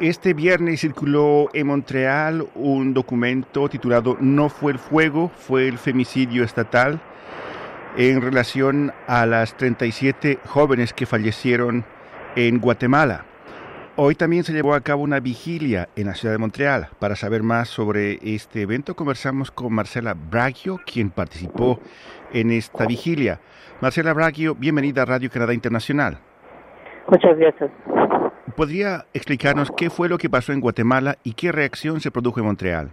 Este viernes circuló en Montreal un documento titulado No fue el fuego, fue el femicidio estatal en relación a las 37 jóvenes que fallecieron en Guatemala. Hoy también se llevó a cabo una vigilia en la ciudad de Montreal. Para saber más sobre este evento conversamos con Marcela Bragio, quien participó en esta vigilia. Marcela Bragio, bienvenida a Radio Canadá Internacional. Muchas gracias. ¿Podría explicarnos qué fue lo que pasó en Guatemala y qué reacción se produjo en Montreal?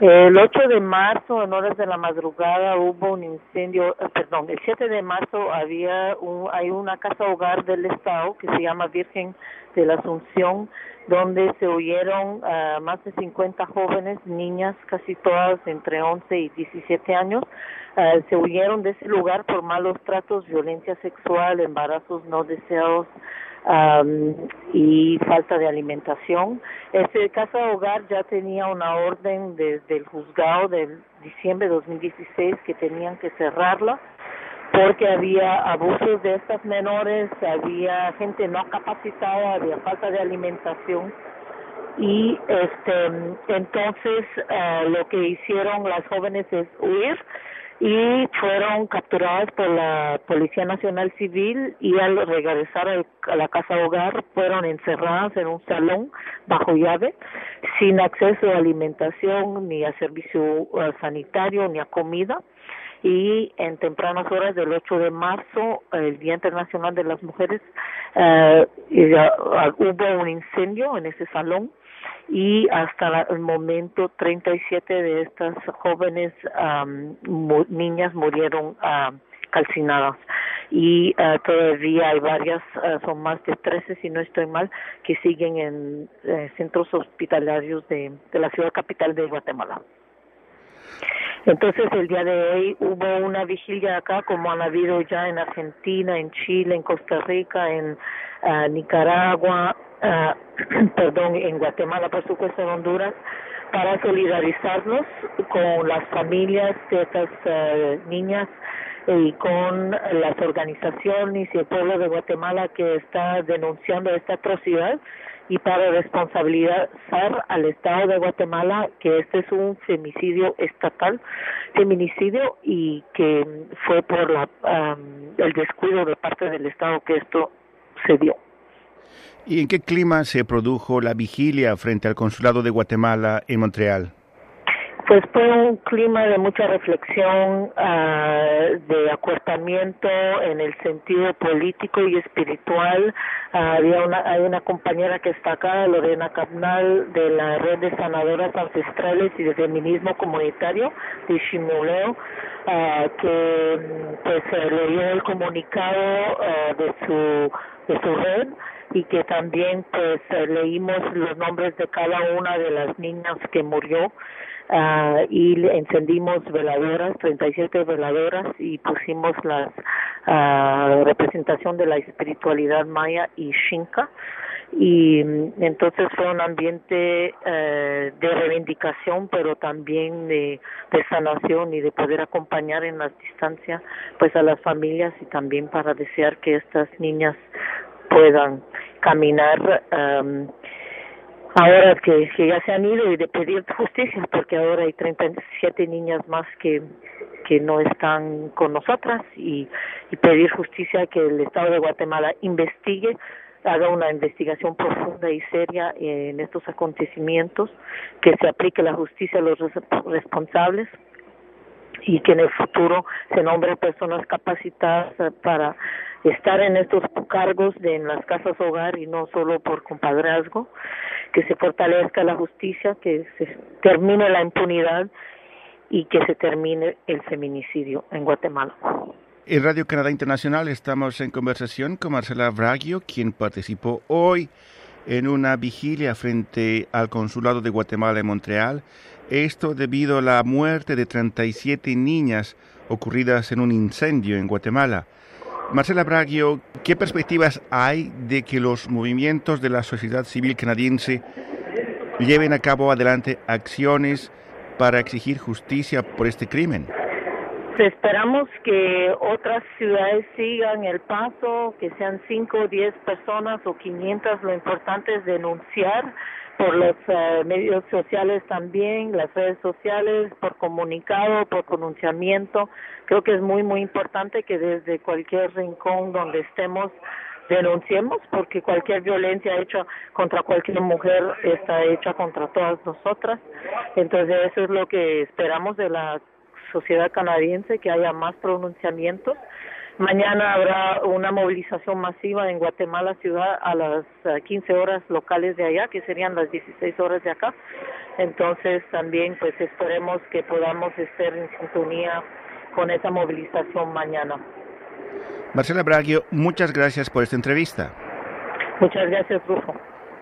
El 8 de marzo, en horas de la madrugada, hubo un incendio, eh, perdón, el 7 de marzo había un, hay una casa hogar del Estado que se llama Virgen de la Asunción, donde se huyeron uh, más de 50 jóvenes, niñas, casi todas entre 11 y 17 años, uh, se huyeron de ese lugar por malos tratos, violencia sexual, embarazos no deseados, um, y falta de alimentación. Este casa hogar ya tenía una orden desde el juzgado del diciembre de 2016 que tenían que cerrarla porque había abusos de estas menores, había gente no capacitada, había falta de alimentación. Y este entonces uh, lo que hicieron las jóvenes es huir y fueron capturadas por la Policía Nacional Civil y al regresar a la casa hogar fueron encerradas en un salón bajo llave sin acceso a alimentación ni a servicio uh, sanitario ni a comida y en tempranas horas del 8 de marzo, el Día Internacional de las Mujeres, uh, hubo un incendio en ese salón y hasta el momento 37 de estas jóvenes niñas murieron calcinadas y uh, todavía hay varias, uh, son más de 13 si no estoy mal, que siguen en eh, centros hospitalarios de la ciudad capital de Guatemala. Entonces el día de hoy hubo una vigilia acá como han habido ya en Argentina, en Chile, en Costa Rica, en uh, Nicaragua, uh, perdón, en Guatemala, por supuesto, en Honduras, para solidarizarnos con las familias de estas uh, niñas y con las organizaciones y el pueblo de Guatemala que está denunciando esta atrocidad y para responsabilizar al Estado de Guatemala que este es un femicidio estatal, feminicidio y que fue por la, el descuido de parte del Estado que esto se dio. ¿Y en qué clima se produjo la vigilia frente al Consulado de Guatemala en Montreal? Pues fue un clima de mucha reflexión, uh, de acuerpamiento en el sentido político y espiritual. Había una, hay una compañera que está acá, Lorena Capnal, de la Red de Sanadoras Ancestrales y de Feminismo Comunitario de Shimuleo, uh, que pues leyó el comunicado de su de su red y que también pues leímos los nombres de cada una de las niñas que murió uh, y encendimos veladoras, 37 veladoras y pusimos la uh, representación de la espiritualidad maya y shinka. Y mm, entonces fue un ambiente uh, de reivindicación pero también de, de sanación y de poder acompañar en la distancia pues a las familias y también para desear que estas niñas puedan caminar um, ahora que, que ya se han ido y de pedir justicia porque ahora hay 37 niñas más que que no están con nosotras y, y pedir justicia que el Estado de Guatemala investigue haga una investigación profunda y seria en estos acontecimientos, que se aplique la justicia a los responsables y que en el futuro se nombren personas capacitadas para estar en estos cargos de en las casas hogar y no solo por compadrazgo, que se fortalezca la justicia, que se termine la impunidad y que se termine el feminicidio en Guatemala. En Radio Canadá Internacional estamos en conversación con Marcela Bragio, quien participó hoy en una vigilia frente al Consulado de Guatemala en Montreal. Esto debido a la muerte de 37 niñas ocurridas en un incendio en Guatemala. Marcela Bragio, ¿qué perspectivas hay de que los movimientos de la sociedad civil canadiense lleven a cabo adelante acciones para exigir justicia por este crimen? Esperamos que otras ciudades sigan el paso, que sean 5 o 10 personas o 500. Lo importante es denunciar por los eh, medios sociales también, las redes sociales, por comunicado, por pronunciamiento. Creo que es muy, muy importante que desde cualquier rincón donde estemos denunciemos porque cualquier violencia hecha contra cualquier mujer está hecha contra todas nosotras. Entonces eso es lo que esperamos de la sociedad canadiense, que haya más pronunciamientos. Mañana habrá una movilización masiva en Guatemala ciudad a las 15 eh, horas locales de allá, que serían las 16 horas de acá. Entonces también pues esperemos que podamos estar en sintonía con esa movilización mañana. Marcela Braguio, muchas gracias por esta entrevista. Muchas gracias, Rufo.